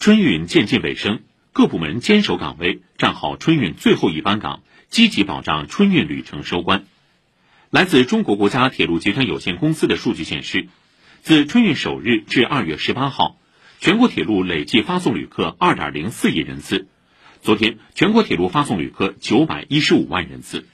春运渐近尾声各部门坚守岗位站好春运最后一班岗积极保障春运旅程收官。来自中国国家铁路集团有限公司的数据显示自春运首日至二月十八号全国铁路累计发送旅客二点零四亿人次。昨天全国铁路发送旅客九百一十五万人次。